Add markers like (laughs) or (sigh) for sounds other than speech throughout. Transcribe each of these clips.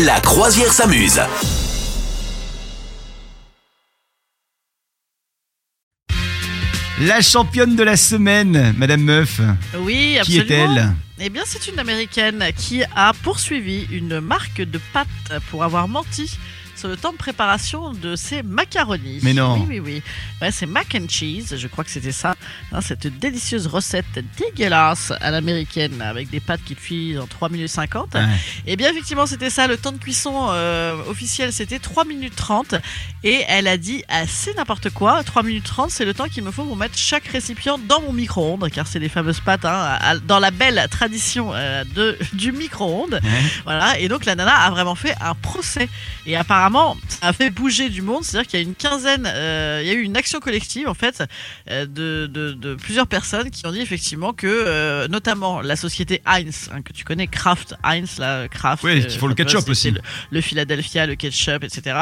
La croisière s'amuse. La championne de la semaine, Madame Meuf. Oui, Qui absolument. est-elle Eh bien, c'est une américaine qui a poursuivi une marque de pâtes pour avoir menti sur le temps de préparation de ses macaronis. Mais non. Oui, oui, oui. Ouais, c'est mac and cheese, je crois que c'était ça. Hein, cette délicieuse recette dégueulasse à l'américaine avec des pâtes qui cuisent en 3 minutes 50. Ouais. Eh bien, effectivement, c'était ça. Le temps de cuisson euh, officiel, c'était 3 minutes 30. Et elle a dit assez n'importe quoi. 3 minutes 30, c'est le temps qu'il me faut pour mettre chaque récipient dans mon micro-ondes, car c'est les fameuses pâtes, hein, dans la belle tradition euh, de, du micro-ondes. Ouais. Voilà. Et donc, la nana a vraiment fait un procès. Et apparemment, ça a fait bouger du monde. C'est-à-dire qu'il y a une quinzaine, euh, il y a eu une action collective, en fait, euh, de, de- de plusieurs personnes qui ont dit effectivement que, euh, notamment la société Heinz, hein, que tu connais, Kraft, Heinz, la Kraft. Oui, qui font le ketchup aussi. Le, le Philadelphia, le ketchup, etc.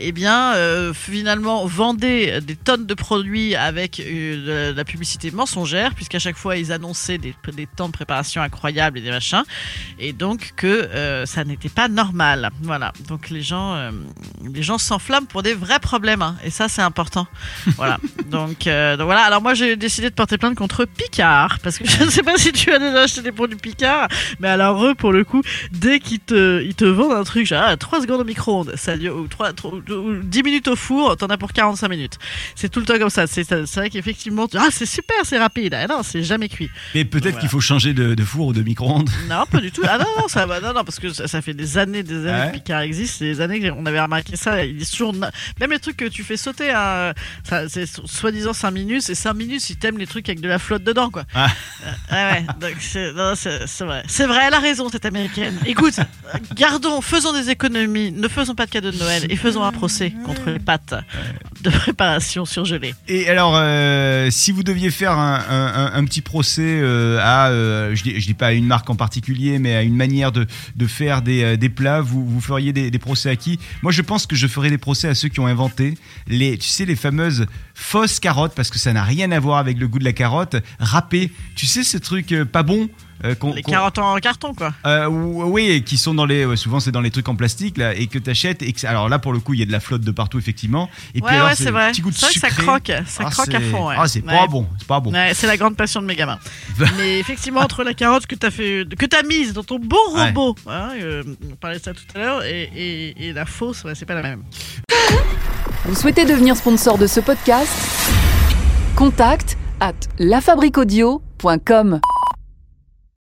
Eh bien, finalement, vendait des tonnes de produits avec de la publicité mensongère, puisqu'à chaque fois, ils annonçaient des, des temps de préparation incroyables et des machins, et donc que ça n'était pas normal. Voilà. Donc les gens, euh, les gens s'enflamment pour des vrais problèmes, hein, et ça, c'est important. voilà. (laughs) Donc, euh, donc voilà. Alors moi, j'ai décidé de porter plainte contre Picard, parce que je ne sais pas si tu as déjà acheté des produits Picard, mais alors eux, pour le coup, dès qu'ils te, ils te vendent un truc, genre ah, 3 secondes au micro-ondes, ça dure, ou, 3, ou 10 minutes au four, t'en as pour 45 minutes. C'est tout le temps comme ça. C'est c'est vrai qu'effectivement, tu- ah, c'est super, c'est rapide. Ah non, c'est jamais cuit. Mais peut-être Voilà. qu'il faut changer de, de four ou de micro-ondes. Non, pas du tout. Ah non, non, (laughs) ça va. Non, non, parce que ça, ça fait des années, des années Ah ouais que Picard existe. Des années qu'on avait remarqué ça. Il est toujours. Même les trucs que tu fais sauter, hein, c'est so- soi-disant 5 minutes. C'est 5 minutes si t'aimes les trucs avec de la flotte dedans, quoi. Ah. Euh, ouais. Donc, c'est vrai. C'est vrai, elle a raison, cette américaine. Écoute, gardons, faisons des économies, ne faisons pas de cadeaux de Noël et faisons un procès contre les pâtes de préparation surgelées. Et alors, euh, si vous deviez faire un, petit procès euh, à, euh, je, dis, dis pas à une marque en particulier, mais à une manière de, faire des, plats, vous, feriez des, procès à qui? Moi, je pense que je ferais des procès à ceux qui ont inventé les, tu sais, les fameuses fausses carottes, parce que ça n'a rien à voir avec le goût de la carotte, râpées. Tu sais, ce truc pas bon? Euh, Les carottes en carton, quoi. Euh, ou- oui, qui sont dans les. ouais, souvent, c'est dans les trucs en plastique là, et que t'achètes. Et que, alors là, pour le coup, il y a de la flotte de partout, effectivement. Et ouais, alors, ouais, c'est vrai. Petit goût de C'est vrai que ça croque. Ça Ah, croque à fond, ouais. Ah, c'est Ouais. pas bon. C'est pas bon. Ouais, c'est la grande passion de mes gamins. (laughs) Mais effectivement, entre la carotte que t'as fait, que t'as mise dans ton beau Ouais. robot, hein, euh, on parlait de ça tout à l'heure, et, et- et la fausse, ouais, c'est pas la même. Vous souhaitez devenir sponsor de ce podcast? Contact à lafabriquaudio.com.